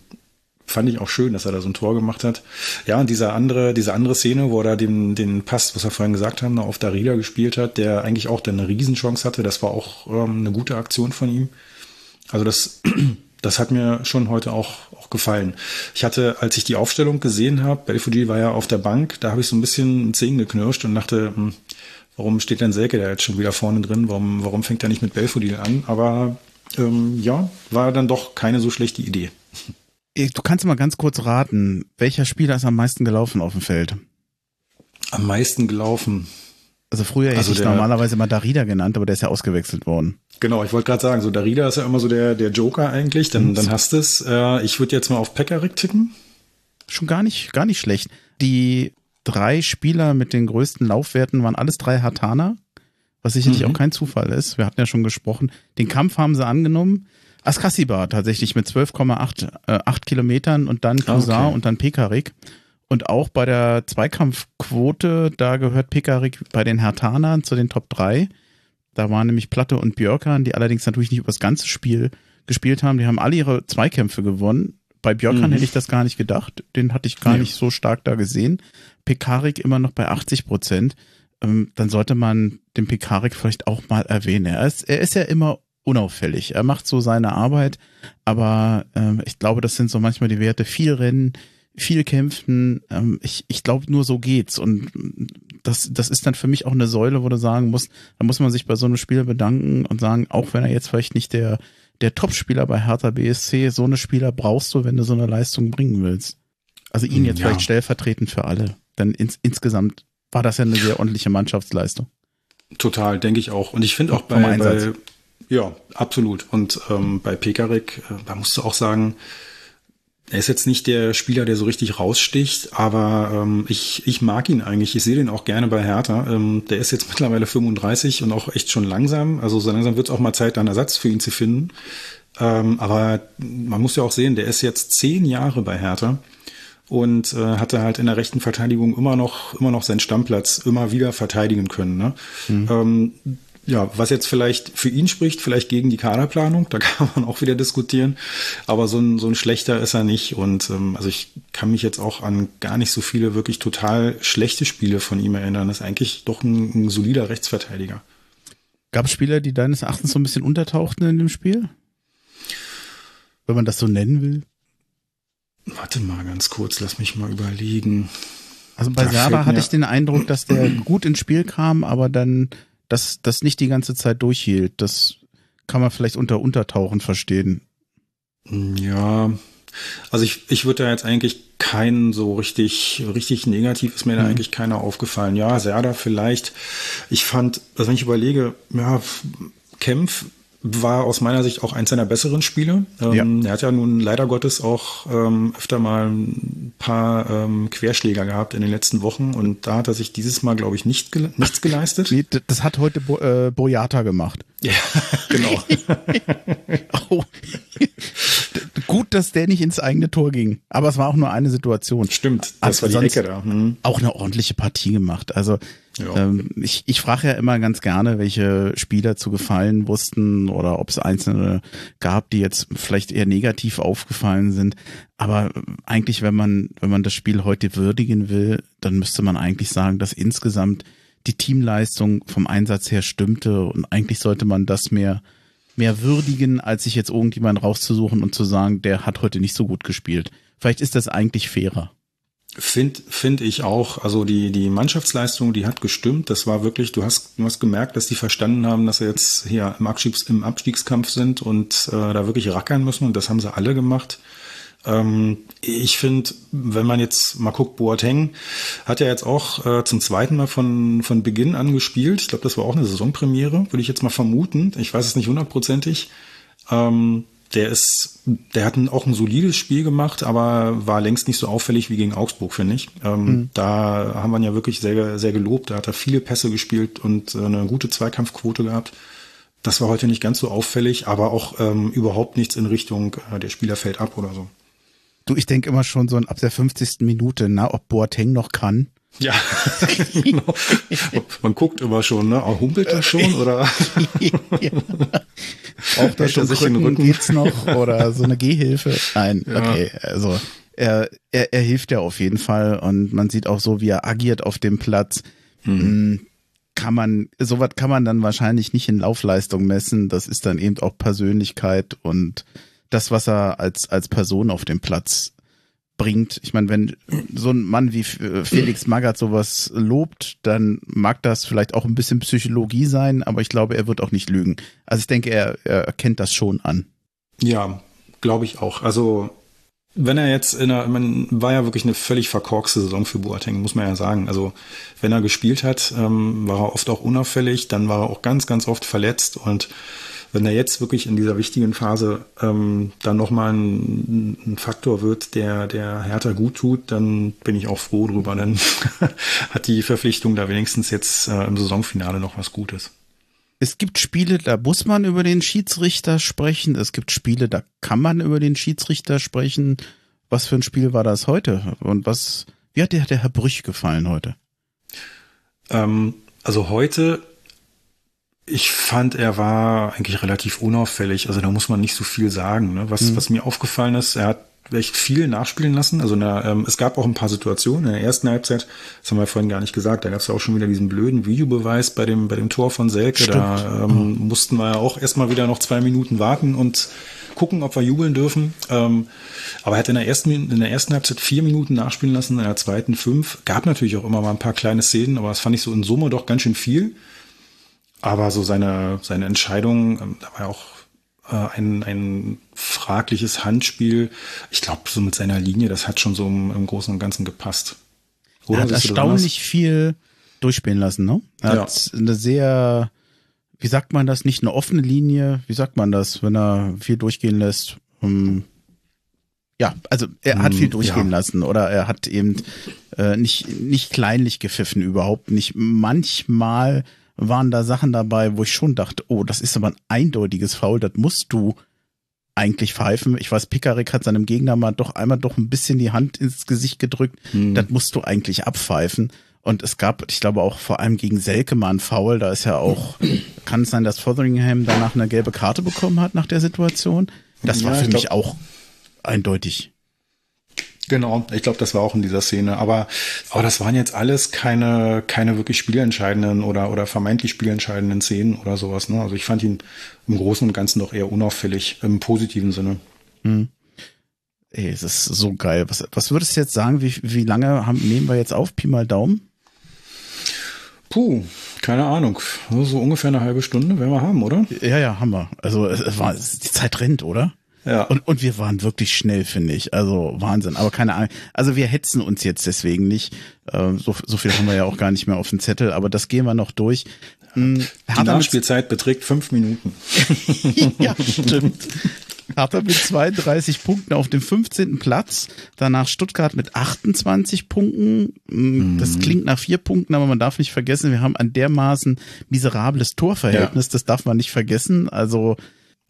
fand ich auch schön, dass er da so ein Tor gemacht hat. Ja, und diese andere, diese andere Szene, wo er da den, den Pass, was wir vorhin gesagt haben, auf Darida gespielt hat, der eigentlich auch dann eine Riesenchance hatte, das war auch ähm, eine gute Aktion von ihm. Also das, das hat mir schon heute auch, auch gefallen. Ich hatte, als ich die Aufstellung gesehen habe, Belfodil war ja auf der Bank, da habe ich so ein bisschen Zehen geknirscht und dachte, hm, warum steht denn Selke da jetzt schon wieder vorne drin? Warum, warum fängt er nicht mit Belfodil an? Aber ähm, ja, war dann doch keine so schlechte Idee. Du kannst mal ganz kurz raten, welcher Spieler ist am meisten gelaufen auf dem Feld? Am meisten gelaufen. Also früher hätte also ich normalerweise immer Darida genannt, aber der ist ja ausgewechselt worden. Genau, ich wollte gerade sagen, so Darida ist ja immer so der, der Joker eigentlich, dann, mhm. dann hast du es. Äh, ich würde jetzt mal auf Pekarik tippen. Schon gar nicht, gar nicht schlecht. Die drei Spieler mit den größten Laufwerten waren alles drei Hatana, was sicherlich mhm. auch kein Zufall ist. Wir hatten ja schon gesprochen. Den Kampf haben sie angenommen. Askasiba tatsächlich mit 12,8 äh, 8 Kilometern und dann Cousin okay. und dann Pekarik. Und auch bei der Zweikampfquote, da gehört Pekarik bei den Hertanern zu den Top 3. Da waren nämlich Platte und Björkan, die allerdings natürlich nicht über das ganze Spiel gespielt haben. Die haben alle ihre Zweikämpfe gewonnen. Bei Björkan mhm. hätte ich das gar nicht gedacht. Den hatte ich gar ja. nicht so stark da gesehen. Pekarik immer noch bei 80 Prozent. Ähm, dann sollte man den Pekarik vielleicht auch mal erwähnen. Er ist, er ist ja immer unauffällig. Er macht so seine Arbeit, aber ähm, ich glaube, das sind so manchmal die Werte. Viel Rennen, viel Kämpfen. Ähm, ich ich glaube, nur so geht's. Und das, das ist dann für mich auch eine Säule, wo du sagen musst, da muss man sich bei so einem Spieler bedanken und sagen, auch wenn er jetzt vielleicht nicht der, der Top-Spieler bei Hertha BSC, so eine Spieler brauchst du, wenn du so eine Leistung bringen willst. Also ihn jetzt ja. vielleicht stellvertretend für alle. Denn ins, insgesamt war das ja eine sehr ordentliche Mannschaftsleistung. Total, denke ich auch. Und ich finde auch bei, bei, ja, absolut. Und ähm, bei Pekarik, äh, da musst du auch sagen, er ist jetzt nicht der Spieler, der so richtig raussticht, aber ähm, ich, ich mag ihn eigentlich. Ich sehe den auch gerne bei Hertha. Ähm, der ist jetzt mittlerweile 35 und auch echt schon langsam. Also so langsam wird es auch mal Zeit, einen Ersatz für ihn zu finden. Ähm, aber man muss ja auch sehen, der ist jetzt zehn Jahre bei Hertha und äh, hatte halt in der rechten Verteidigung immer noch immer noch seinen Stammplatz immer wieder verteidigen können. Ne? Mhm. Ähm, ja, was jetzt vielleicht für ihn spricht, vielleicht gegen die Kaderplanung, da kann man auch wieder diskutieren. Aber so ein, so ein schlechter ist er nicht. Und ähm, also ich kann mich jetzt auch an gar nicht so viele wirklich total schlechte Spiele von ihm erinnern. Das ist eigentlich doch ein, ein solider Rechtsverteidiger. Gab es Spieler, die deines Erachtens so ein bisschen untertauchten in dem Spiel? Wenn man das so nennen will? Warte mal ganz kurz, lass mich mal überlegen. Also bei Serda hatte ich den Eindruck, dass der gut ins Spiel kam, aber dann das, das nicht die ganze Zeit durchhielt. Das kann man vielleicht unter Untertauchen verstehen. Ja, also ich, ich würde da jetzt eigentlich keinen so richtig, richtig negativ ist mir da mhm. eigentlich keiner aufgefallen. Ja, Serda vielleicht. Ich fand, also wenn ich überlege, ja, Kempf war aus meiner Sicht auch eins seiner besseren Spiele. Ähm, ja. Er hat ja nun leider Gottes auch ähm, öfter mal ein paar ähm, Querschläger gehabt in den letzten Wochen und da hat er sich dieses Mal, glaube ich, nicht gele nichts geleistet. Nee, das hat heute Bo äh, Boyata gemacht. Ja, genau. oh. Gut, dass der nicht ins eigene Tor ging. Aber es war auch nur eine Situation. Stimmt, das also war die Ecke da. Hm. Auch eine ordentliche Partie gemacht. Also ähm, ich, ich frage ja immer ganz gerne, welche Spieler zu gefallen wussten oder ob es einzelne gab, die jetzt vielleicht eher negativ aufgefallen sind. Aber eigentlich, wenn man, wenn man das Spiel heute würdigen will, dann müsste man eigentlich sagen, dass insgesamt die Teamleistung vom Einsatz her stimmte und eigentlich sollte man das mehr mehr würdigen, als sich jetzt irgendjemand rauszusuchen und zu sagen, der hat heute nicht so gut gespielt. Vielleicht ist das eigentlich fairer. Finde find ich auch. Also die, die Mannschaftsleistung, die hat gestimmt. Das war wirklich, du hast, du hast gemerkt, dass die verstanden haben, dass sie jetzt hier im, Abstiegs, im Abstiegskampf sind und äh, da wirklich rackern müssen. Und das haben sie alle gemacht. Ähm, ich finde, wenn man jetzt mal guckt, Boateng hat ja jetzt auch äh, zum zweiten Mal von, von Beginn an gespielt. Ich glaube, das war auch eine Saisonpremiere, würde ich jetzt mal vermuten. Ich weiß es nicht hundertprozentig. Ähm, der ist, der hat ein, auch ein solides Spiel gemacht, aber war längst nicht so auffällig wie gegen Augsburg, finde ich. Ähm, mhm. Da haben wir ihn ja wirklich sehr, sehr gelobt. Da hat er viele Pässe gespielt und äh, eine gute Zweikampfquote gehabt. Das war heute nicht ganz so auffällig, aber auch ähm, überhaupt nichts in Richtung, äh, der Spieler fällt ab oder so. Du, ich denke immer schon so ab der 50. Minute, na, ob Boateng noch kann. Ja, genau. Man guckt immer schon, ne? Auch humpelt er schon oder? ja. Braucht er schon sich Krücken, Rücken? geht's noch oder so eine Gehhilfe? Nein, ja. okay, also er, er, er hilft ja auf jeden Fall und man sieht auch so, wie er agiert auf dem Platz. Mhm. Kann man, sowas kann man dann wahrscheinlich nicht in Laufleistung messen. Das ist dann eben auch Persönlichkeit und das, was er als, als Person auf dem Platz bringt. Ich meine, wenn so ein Mann wie äh, Felix Magath sowas lobt, dann mag das vielleicht auch ein bisschen Psychologie sein, aber ich glaube, er wird auch nicht lügen. Also ich denke, er, er erkennt das schon an. Ja, glaube ich auch. Also wenn er jetzt in einer, man war ja wirklich eine völlig verkorkste Saison für Boateng, muss man ja sagen. Also wenn er gespielt hat, ähm, war er oft auch unauffällig, dann war er auch ganz, ganz oft verletzt und wenn er jetzt wirklich in dieser wichtigen Phase ähm, dann nochmal ein, ein Faktor wird, der der Hertha gut tut, dann bin ich auch froh drüber. Dann hat die Verpflichtung da wenigstens jetzt äh, im Saisonfinale noch was Gutes. Es gibt Spiele, da muss man über den Schiedsrichter sprechen. Es gibt Spiele, da kann man über den Schiedsrichter sprechen. Was für ein Spiel war das heute? Und was, wie hat dir der Herr Brüch gefallen heute? Ähm, also heute ich fand, er war eigentlich relativ unauffällig. Also da muss man nicht so viel sagen. Ne? Was, mhm. was mir aufgefallen ist, er hat echt viel nachspielen lassen. Also der, ähm, es gab auch ein paar Situationen in der ersten Halbzeit, das haben wir vorhin gar nicht gesagt, da gab es ja auch schon wieder diesen blöden Videobeweis bei dem, bei dem Tor von Selke. Stimmt. Da ähm, mhm. mussten wir ja auch erstmal wieder noch zwei Minuten warten und gucken, ob wir jubeln dürfen. Ähm, aber er hat in der ersten, in der ersten Halbzeit vier Minuten nachspielen lassen, in der zweiten fünf. Gab natürlich auch immer mal ein paar kleine Szenen, aber das fand ich so in Summe doch ganz schön viel. Aber so seine, seine Entscheidung, ähm, da war ja auch äh, ein, ein fragliches Handspiel. Ich glaube, so mit seiner Linie, das hat schon so im, im Großen und Ganzen gepasst. Oder er hat erstaunlich viel durchspielen lassen, ne? Er ja. hat eine sehr, wie sagt man das, nicht eine offene Linie, wie sagt man das, wenn er viel durchgehen lässt? Ähm, ja, also er hat viel mm, durchgehen ja. lassen oder er hat eben äh, nicht, nicht kleinlich gepfiffen, überhaupt nicht. Manchmal waren da Sachen dabei, wo ich schon dachte, oh, das ist aber ein eindeutiges Foul, das musst du eigentlich pfeifen. Ich weiß, Pickarick hat seinem Gegner mal doch einmal doch ein bisschen die Hand ins Gesicht gedrückt. Hm. Das musst du eigentlich abpfeifen. Und es gab, ich glaube auch vor allem gegen Selke mal ein Foul. Da ist ja auch, kann es sein, dass Fotheringham danach eine gelbe Karte bekommen hat nach der Situation? Das ja, war für mich auch eindeutig. Genau, ich glaube, das war auch in dieser Szene. Aber, aber das waren jetzt alles keine, keine wirklich spielentscheidenden oder, oder vermeintlich spielentscheidenden Szenen oder sowas. Ne? Also ich fand ihn im Großen und Ganzen doch eher unauffällig, im positiven Sinne. Hm. Ey, es ist so geil. Was, was würdest du jetzt sagen, wie, wie lange haben, nehmen wir jetzt auf? Pi mal Daumen? Puh, keine Ahnung. So ungefähr eine halbe Stunde werden wir haben, oder? Ja, ja, haben wir. Also es war, die Zeit rennt, oder? Ja. Und, und wir waren wirklich schnell, finde ich. Also Wahnsinn. Aber keine Ahnung. Also wir hetzen uns jetzt deswegen nicht. Ähm, so, so viel haben wir ja auch gar nicht mehr auf dem Zettel, aber das gehen wir noch durch. Hm, Die Nachspielzeit beträgt fünf Minuten. ja, stimmt. Hertha mit 32 Punkten auf dem 15. Platz. Danach Stuttgart mit 28 Punkten. Hm, das mhm. klingt nach vier Punkten, aber man darf nicht vergessen, wir haben ein dermaßen miserables Torverhältnis. Ja. Das darf man nicht vergessen. Also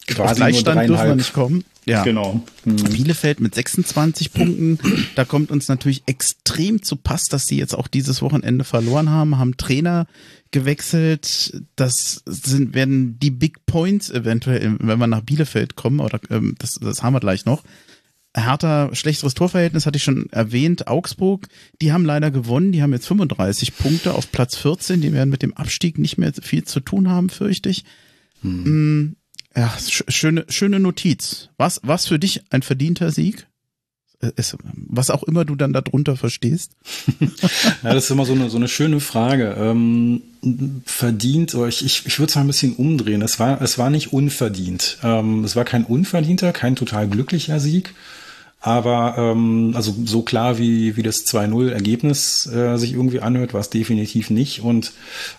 Quasi Gleichstand dürfen wir nicht kommen. Ja. Genau. Mhm. Bielefeld mit 26 Punkten. Da kommt uns natürlich extrem zu Pass, dass sie jetzt auch dieses Wochenende verloren haben, haben Trainer gewechselt. Das sind, werden die Big Points eventuell, wenn wir nach Bielefeld kommen, oder ähm, das, das haben wir gleich noch. Hertha, schlechteres Torverhältnis hatte ich schon erwähnt. Augsburg, die haben leider gewonnen. Die haben jetzt 35 Punkte auf Platz 14. Die werden mit dem Abstieg nicht mehr viel zu tun haben, fürchte ich. Hm. Ja, schöne, schöne Notiz. Was, was für dich ein verdienter Sieg? Ist, was auch immer du dann darunter verstehst. ja, das ist immer so eine, so eine schöne Frage. Ähm, verdient, oder ich, ich, ich würde es mal ein bisschen umdrehen. Es war, es war nicht unverdient. Ähm, es war kein unverdienter, kein total glücklicher Sieg. Aber ähm, also so klar wie, wie das 2-0-Ergebnis äh, sich irgendwie anhört, war es definitiv nicht. Und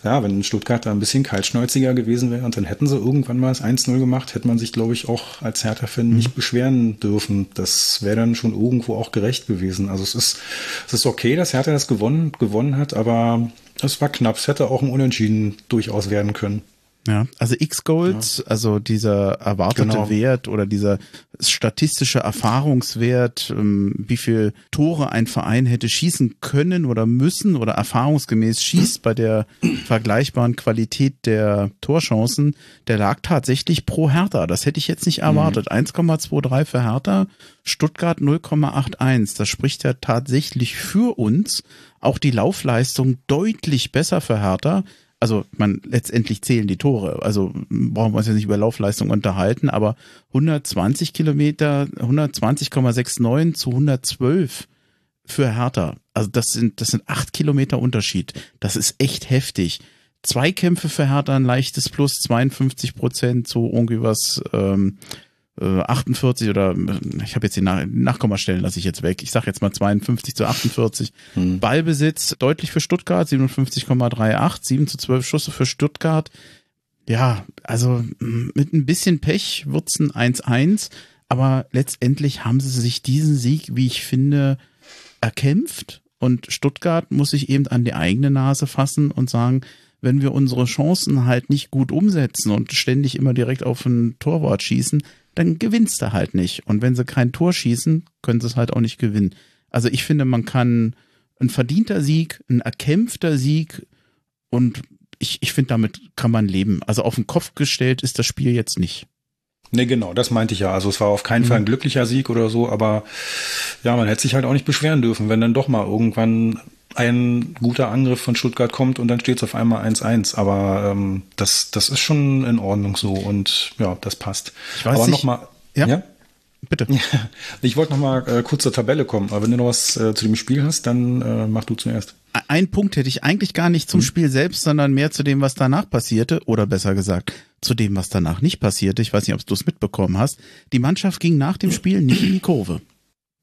ja, wenn Stuttgart da ein bisschen kaltschnäuziger gewesen wäre und dann hätten sie irgendwann mal das 1-0 gemacht, hätte man sich, glaube ich, auch als Hertha-Fan mhm. nicht beschweren dürfen. Das wäre dann schon irgendwo auch gerecht gewesen. Also es ist, es ist okay, dass Hertha das gewonnen, gewonnen hat, aber es war knapp. Es hätte auch ein Unentschieden durchaus werden können. Ja, also X-Goals, ja. also dieser erwartete genau. Wert oder dieser statistische Erfahrungswert, ähm, wie viel Tore ein Verein hätte schießen können oder müssen oder erfahrungsgemäß schießt bei der vergleichbaren Qualität der Torchancen, der lag tatsächlich pro Hertha. Das hätte ich jetzt nicht erwartet. Mhm. 1,23 für Hertha, Stuttgart 0,81. Das spricht ja tatsächlich für uns. Auch die Laufleistung deutlich besser für Hertha also man letztendlich zählen die Tore. Also brauchen wir uns ja nicht über Laufleistung unterhalten, aber 120 Kilometer, 120,69 zu 112 für Hertha. Also das sind, das sind acht Kilometer Unterschied. Das ist echt heftig. Zweikämpfe für Hertha ein leichtes Plus, 52 Prozent, so irgendwie was ähm, 48 äh, oder ich habe jetzt die Nach Nachkommastellen lasse ich jetzt weg. Ich sage jetzt mal 52 zu 48. Hm. Ballbesitz deutlich für Stuttgart, 57,38, 7 zu 12 Schüsse für Stuttgart. Ja, also mit ein bisschen Pech wird's ein 1-1, aber letztendlich haben sie sich diesen Sieg, wie ich finde, erkämpft und Stuttgart muss sich eben an die eigene Nase fassen und sagen, wenn wir unsere Chancen halt nicht gut umsetzen und ständig immer direkt auf ein Torwart schießen, dann gewinnst du halt nicht. Und wenn sie kein Tor schießen, können sie es halt auch nicht gewinnen. Also ich finde, man kann ein verdienter Sieg, ein erkämpfter Sieg und ich, ich finde, damit kann man leben. Also auf den Kopf gestellt ist das Spiel jetzt nicht. Nee, genau, das meinte ich ja. Also es war auf keinen mhm. Fall ein glücklicher Sieg oder so, aber ja, man hätte sich halt auch nicht beschweren dürfen, wenn dann doch mal irgendwann ein guter Angriff von Stuttgart kommt und dann steht es auf einmal 1-1. Aber ähm, das, das ist schon in Ordnung so und ja, das passt. Ich weiß aber nochmal. Ja? ja? Bitte. Ich wollte noch mal äh, kurz zur Tabelle kommen, aber wenn du noch was äh, zu dem Spiel hast, dann äh, mach du zuerst. Ein Punkt hätte ich eigentlich gar nicht zum hm. Spiel selbst, sondern mehr zu dem, was danach passierte, oder besser gesagt, zu dem, was danach nicht passierte. Ich weiß nicht, ob du es mitbekommen hast. Die Mannschaft ging nach dem Spiel nicht in die Kurve.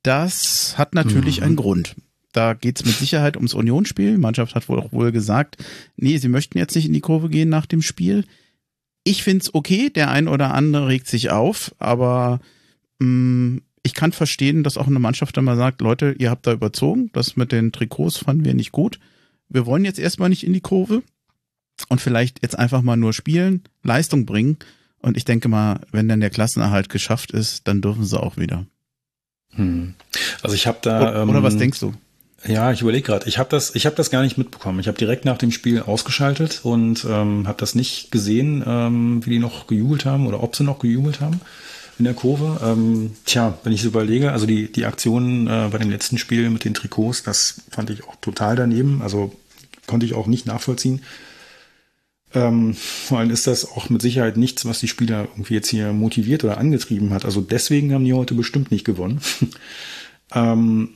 Das hat natürlich mhm. einen Grund. Da geht's mit Sicherheit ums Unionsspiel. Die Mannschaft hat wohl auch wohl gesagt, nee, sie möchten jetzt nicht in die Kurve gehen nach dem Spiel. Ich find's okay, der ein oder andere regt sich auf, aber mh, mm, ich kann verstehen, dass auch eine Mannschaft dann mal sagt, Leute, ihr habt da überzogen, das mit den Trikots fanden wir nicht gut. Wir wollen jetzt erstmal nicht in die Kurve und vielleicht jetzt einfach mal nur spielen, Leistung bringen. Und ich denke mal, wenn dann der Klassenerhalt geschafft ist, dann dürfen sie auch wieder. Hm. Also ich habe da. Oder, oder was ähm, denkst du? Ja, ich überlege gerade. Ich habe das, ich habe das gar nicht mitbekommen. Ich habe direkt nach dem Spiel ausgeschaltet und ähm, habe das nicht gesehen, ähm, wie die noch gejubelt haben oder ob sie noch gejubelt haben in der Kurve. Ähm, tja, wenn ich so überlege, also die die Aktionen äh, bei dem letzten Spiel mit den Trikots, das fand ich auch total daneben. Also konnte ich auch nicht nachvollziehen. Ähm, vor allem ist das auch mit Sicherheit nichts, was die Spieler irgendwie jetzt hier motiviert oder angetrieben hat. Also deswegen haben die heute bestimmt nicht gewonnen. ähm,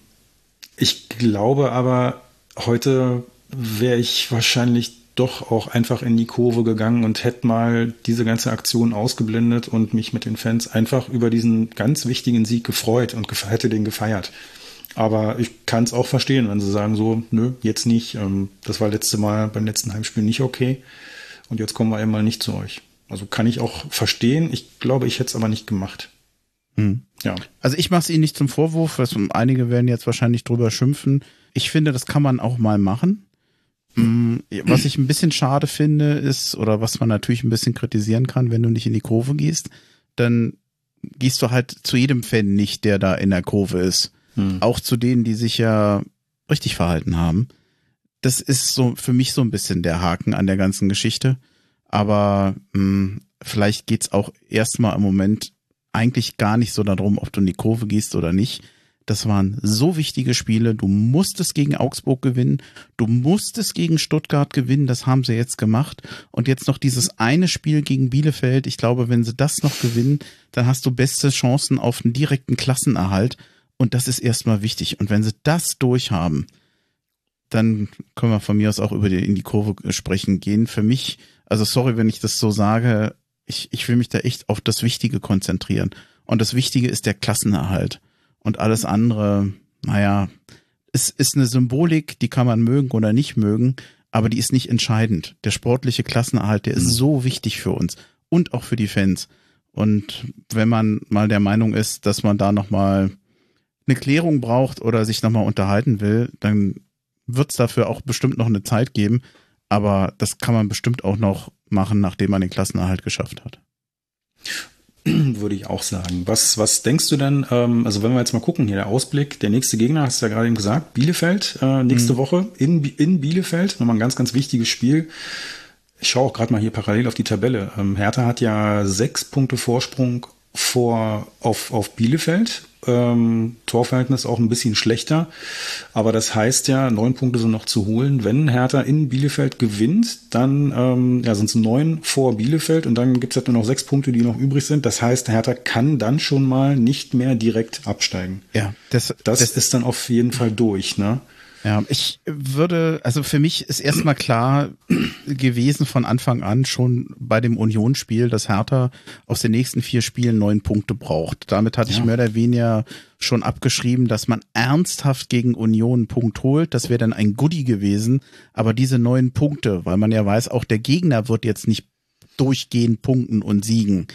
ich glaube aber, heute wäre ich wahrscheinlich doch auch einfach in die Kurve gegangen und hätte mal diese ganze Aktion ausgeblendet und mich mit den Fans einfach über diesen ganz wichtigen Sieg gefreut und hätte den gefeiert. Aber ich kann es auch verstehen, wenn sie sagen so, nö, jetzt nicht. Ähm, das war letzte Mal beim letzten Heimspiel nicht okay. Und jetzt kommen wir einmal nicht zu euch. Also kann ich auch verstehen. Ich glaube, ich hätte es aber nicht gemacht. Hm. Ja. Also ich mache es Ihnen nicht zum Vorwurf, was einige werden jetzt wahrscheinlich drüber schimpfen. Ich finde, das kann man auch mal machen. Hm, was ich ein bisschen schade finde, ist, oder was man natürlich ein bisschen kritisieren kann, wenn du nicht in die Kurve gehst, dann gehst du halt zu jedem Fan nicht, der da in der Kurve ist. Hm. Auch zu denen, die sich ja richtig verhalten haben. Das ist so für mich so ein bisschen der Haken an der ganzen Geschichte. Aber mh, hm, vielleicht geht's auch erstmal im Moment eigentlich gar nicht so darum, ob du in die Kurve gehst oder nicht. Das waren so wichtige Spiele. Du musstest gegen Augsburg gewinnen. Du musstest gegen Stuttgart gewinnen. Das haben sie jetzt gemacht. Und jetzt noch dieses eine Spiel gegen Bielefeld. Ich glaube, wenn sie das noch gewinnen, dann hast du beste Chancen auf einen direkten Klassenerhalt. Und das ist erstmal wichtig. Und wenn sie das durchhaben, dann können wir von mir aus auch über die, in die Kurve sprechen gehen. Für mich, also sorry, wenn ich das so sage, ich, ich will mich da echt auf das Wichtige konzentrieren. Und das Wichtige ist der Klassenerhalt. Und alles andere, naja, es ist eine Symbolik, die kann man mögen oder nicht mögen, aber die ist nicht entscheidend. Der sportliche Klassenerhalt, der ist mhm. so wichtig für uns und auch für die Fans. Und wenn man mal der Meinung ist, dass man da nochmal eine Klärung braucht oder sich nochmal unterhalten will, dann wird es dafür auch bestimmt noch eine Zeit geben. Aber das kann man bestimmt auch noch machen, nachdem man den Klassenerhalt geschafft hat. Würde ich auch sagen. Was, was denkst du denn, ähm, also wenn wir jetzt mal gucken, hier der Ausblick, der nächste Gegner, hast du ja gerade eben gesagt, Bielefeld, äh, nächste mhm. Woche in, in Bielefeld, nochmal ein ganz, ganz wichtiges Spiel. Ich schaue auch gerade mal hier parallel auf die Tabelle. Ähm, Hertha hat ja sechs Punkte Vorsprung vor auf, auf Bielefeld ähm, Torverhältnis auch ein bisschen schlechter. Aber das heißt ja, neun Punkte sind noch zu holen. Wenn Hertha in Bielefeld gewinnt, dann ähm, ja, sind es neun vor Bielefeld und dann gibt es halt nur noch sechs Punkte, die noch übrig sind. Das heißt, Hertha kann dann schon mal nicht mehr direkt absteigen. Ja, das, das, das ist dann auf jeden Fall durch, ne? Ja, ich würde, also für mich ist erstmal klar gewesen von Anfang an schon bei dem Unionsspiel, dass Hertha aus den nächsten vier Spielen neun Punkte braucht. Damit hatte ja. ich mehr oder weniger schon abgeschrieben, dass man ernsthaft gegen Union einen Punkt holt. Das wäre dann ein Goodie gewesen. Aber diese neun Punkte, weil man ja weiß, auch der Gegner wird jetzt nicht durchgehend punkten und siegen.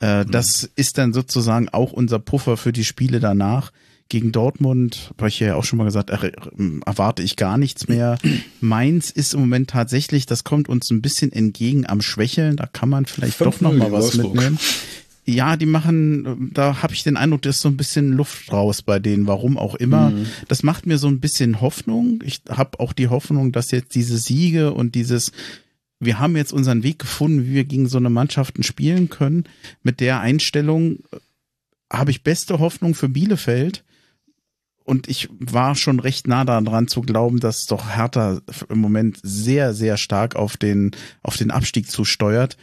Äh, mhm. Das ist dann sozusagen auch unser Puffer für die Spiele danach. Gegen Dortmund, habe ich ja auch schon mal gesagt, erwarte ich gar nichts mehr. Mainz ist im Moment tatsächlich, das kommt uns ein bisschen entgegen am Schwächeln. Da kann man vielleicht doch noch mal was mitnehmen. Ja, die machen, da habe ich den Eindruck, da ist so ein bisschen Luft raus bei denen, warum auch immer. Mhm. Das macht mir so ein bisschen Hoffnung. Ich habe auch die Hoffnung, dass jetzt diese Siege und dieses, wir haben jetzt unseren Weg gefunden, wie wir gegen so eine Mannschaften spielen können. Mit der Einstellung äh, habe ich beste Hoffnung für Bielefeld. Und ich war schon recht nah daran zu glauben, dass doch Hertha im Moment sehr, sehr stark auf den, auf den Abstieg zusteuert.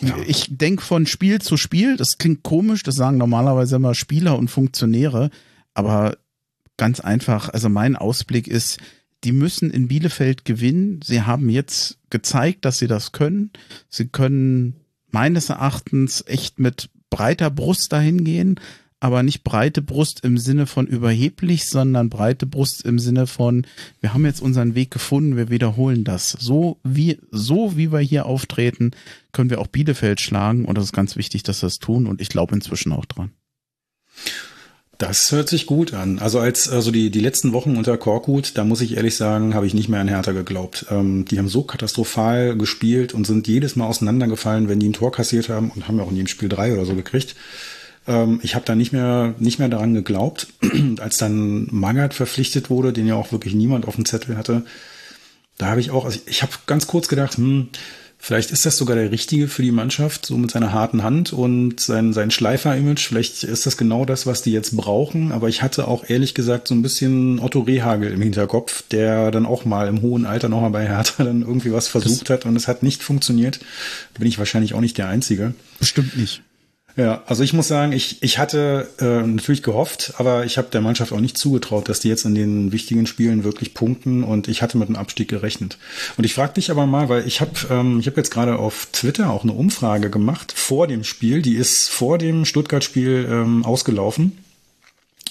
Ja. Ich denke von Spiel zu Spiel, das klingt komisch, das sagen normalerweise immer Spieler und Funktionäre, aber ganz einfach, also mein Ausblick ist, die müssen in Bielefeld gewinnen. Sie haben jetzt gezeigt, dass sie das können. Sie können meines Erachtens echt mit breiter Brust dahin gehen aber nicht breite Brust im Sinne von überheblich, sondern breite Brust im Sinne von, wir haben jetzt unseren Weg gefunden, wir wiederholen das. So wie, so wie wir hier auftreten, können wir auch Bielefeld schlagen und das ist ganz wichtig, dass wir das tun und ich glaube inzwischen auch dran. Das hört sich gut an. Also als also die die letzten Wochen unter Korkut, da muss ich ehrlich sagen, habe ich nicht mehr an Hertha geglaubt. Ähm, die haben so katastrophal gespielt und sind jedes Mal auseinandergefallen, wenn die ein Tor kassiert haben und haben ja auch in jedem Spiel drei oder so gekriegt. Ähm, ich habe da nicht mehr, nicht mehr daran geglaubt. Als dann Magath verpflichtet wurde, den ja auch wirklich niemand auf dem Zettel hatte, da habe ich auch, also ich, habe ganz kurz gedacht, hm, vielleicht ist das sogar der Richtige für die Mannschaft, so mit seiner harten Hand und sein, sein Schleifer-Image. Vielleicht ist das genau das, was die jetzt brauchen. Aber ich hatte auch ehrlich gesagt so ein bisschen Otto Rehagel im Hinterkopf, der dann auch mal im hohen Alter nochmal bei Hertha dann irgendwie was versucht das hat und es hat nicht funktioniert. Da bin ich wahrscheinlich auch nicht der Einzige. Bestimmt nicht. Ja, also ich muss sagen, ich, ich hatte äh, natürlich gehofft, aber ich habe der Mannschaft auch nicht zugetraut, dass die jetzt in den wichtigen Spielen wirklich punkten und ich hatte mit einem Abstieg gerechnet. Und ich frage dich aber mal, weil ich habe ähm, ich hab jetzt gerade auf Twitter auch eine Umfrage gemacht vor dem Spiel, die ist vor dem Stuttgart-Spiel ähm, ausgelaufen.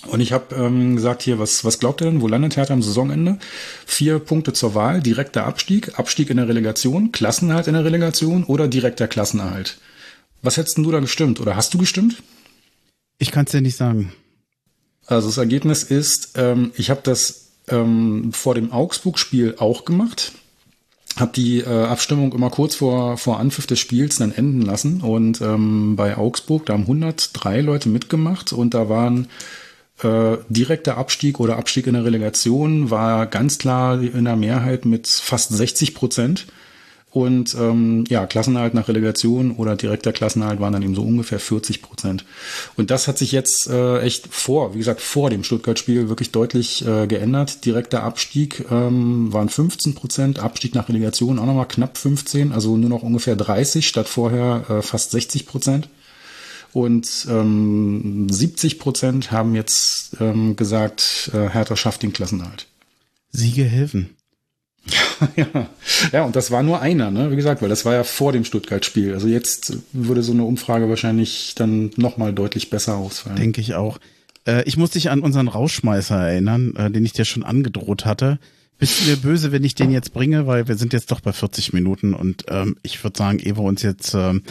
Und ich habe ähm, gesagt hier, was, was glaubt ihr denn, wo landet Hertha am Saisonende? Vier Punkte zur Wahl, direkter Abstieg, Abstieg in der Relegation, Klassenerhalt in der Relegation oder direkter Klassenerhalt. Was hättest du da gestimmt oder hast du gestimmt? Ich kann es dir nicht sagen. Also das Ergebnis ist, ähm, ich habe das ähm, vor dem Augsburg-Spiel auch gemacht, habe die äh, Abstimmung immer kurz vor, vor Anpfiff des Spiels dann enden lassen und ähm, bei Augsburg, da haben 103 Leute mitgemacht und da waren äh, direkter Abstieg oder Abstieg in der Relegation war ganz klar in der Mehrheit mit fast 60 Prozent. Und ähm, ja, Klassenerhalt nach Relegation oder direkter Klassenerhalt waren dann eben so ungefähr 40 Prozent. Und das hat sich jetzt äh, echt vor, wie gesagt, vor dem Stuttgart-Spiel wirklich deutlich äh, geändert. Direkter Abstieg ähm, waren 15 Prozent, Abstieg nach Relegation auch nochmal knapp 15, also nur noch ungefähr 30 statt vorher äh, fast 60 Prozent. Und ähm, 70 Prozent haben jetzt ähm, gesagt, äh, Hertha schafft den Klassenerhalt. Siege helfen. ja, ja, und das war nur einer, ne? Wie gesagt, weil das war ja vor dem Stuttgart-Spiel. Also jetzt würde so eine Umfrage wahrscheinlich dann nochmal deutlich besser ausfallen. Denke ich auch. Äh, ich muss dich an unseren Rauschmeißer erinnern, äh, den ich dir schon angedroht hatte. Bist du mir böse, wenn ich den jetzt bringe, weil wir sind jetzt doch bei 40 Minuten und ähm, ich würde sagen, ehe wir uns jetzt, ähm,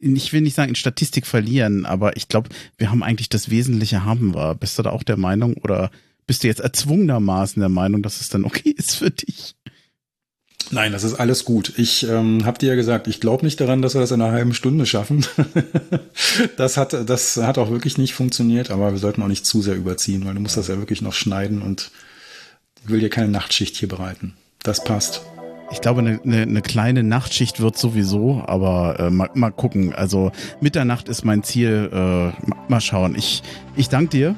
ich will nicht sagen in Statistik verlieren, aber ich glaube, wir haben eigentlich das Wesentliche haben wir. Bist du da auch der Meinung oder bist du jetzt erzwungenermaßen der Meinung, dass es dann okay ist für dich? Nein, das ist alles gut. Ich ähm, habe dir ja gesagt, ich glaube nicht daran, dass wir das in einer halben Stunde schaffen. das, hat, das hat auch wirklich nicht funktioniert, aber wir sollten auch nicht zu sehr überziehen, weil du musst das ja wirklich noch schneiden und ich will dir keine Nachtschicht hier bereiten. Das passt. Ich glaube, eine, eine, eine kleine Nachtschicht wird sowieso, aber äh, mal, mal gucken. Also Mitternacht ist mein Ziel. Äh, mal schauen. Ich, ich danke dir.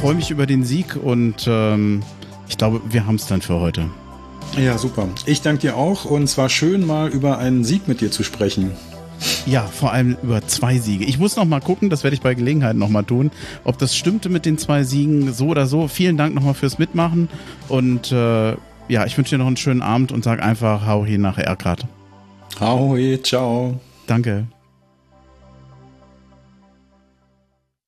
Freue mich über den Sieg und ähm, ich glaube, wir haben es dann für heute. Ja, super. Ich danke dir auch und es war schön, mal über einen Sieg mit dir zu sprechen. Ja, vor allem über zwei Siege. Ich muss noch mal gucken, das werde ich bei Gelegenheit noch mal tun, ob das stimmte mit den zwei Siegen, so oder so. Vielen Dank nochmal fürs Mitmachen und äh, ja, ich wünsche dir noch einen schönen Abend und sag einfach Hau he nach Erkrad. Hau he, ciao. Danke.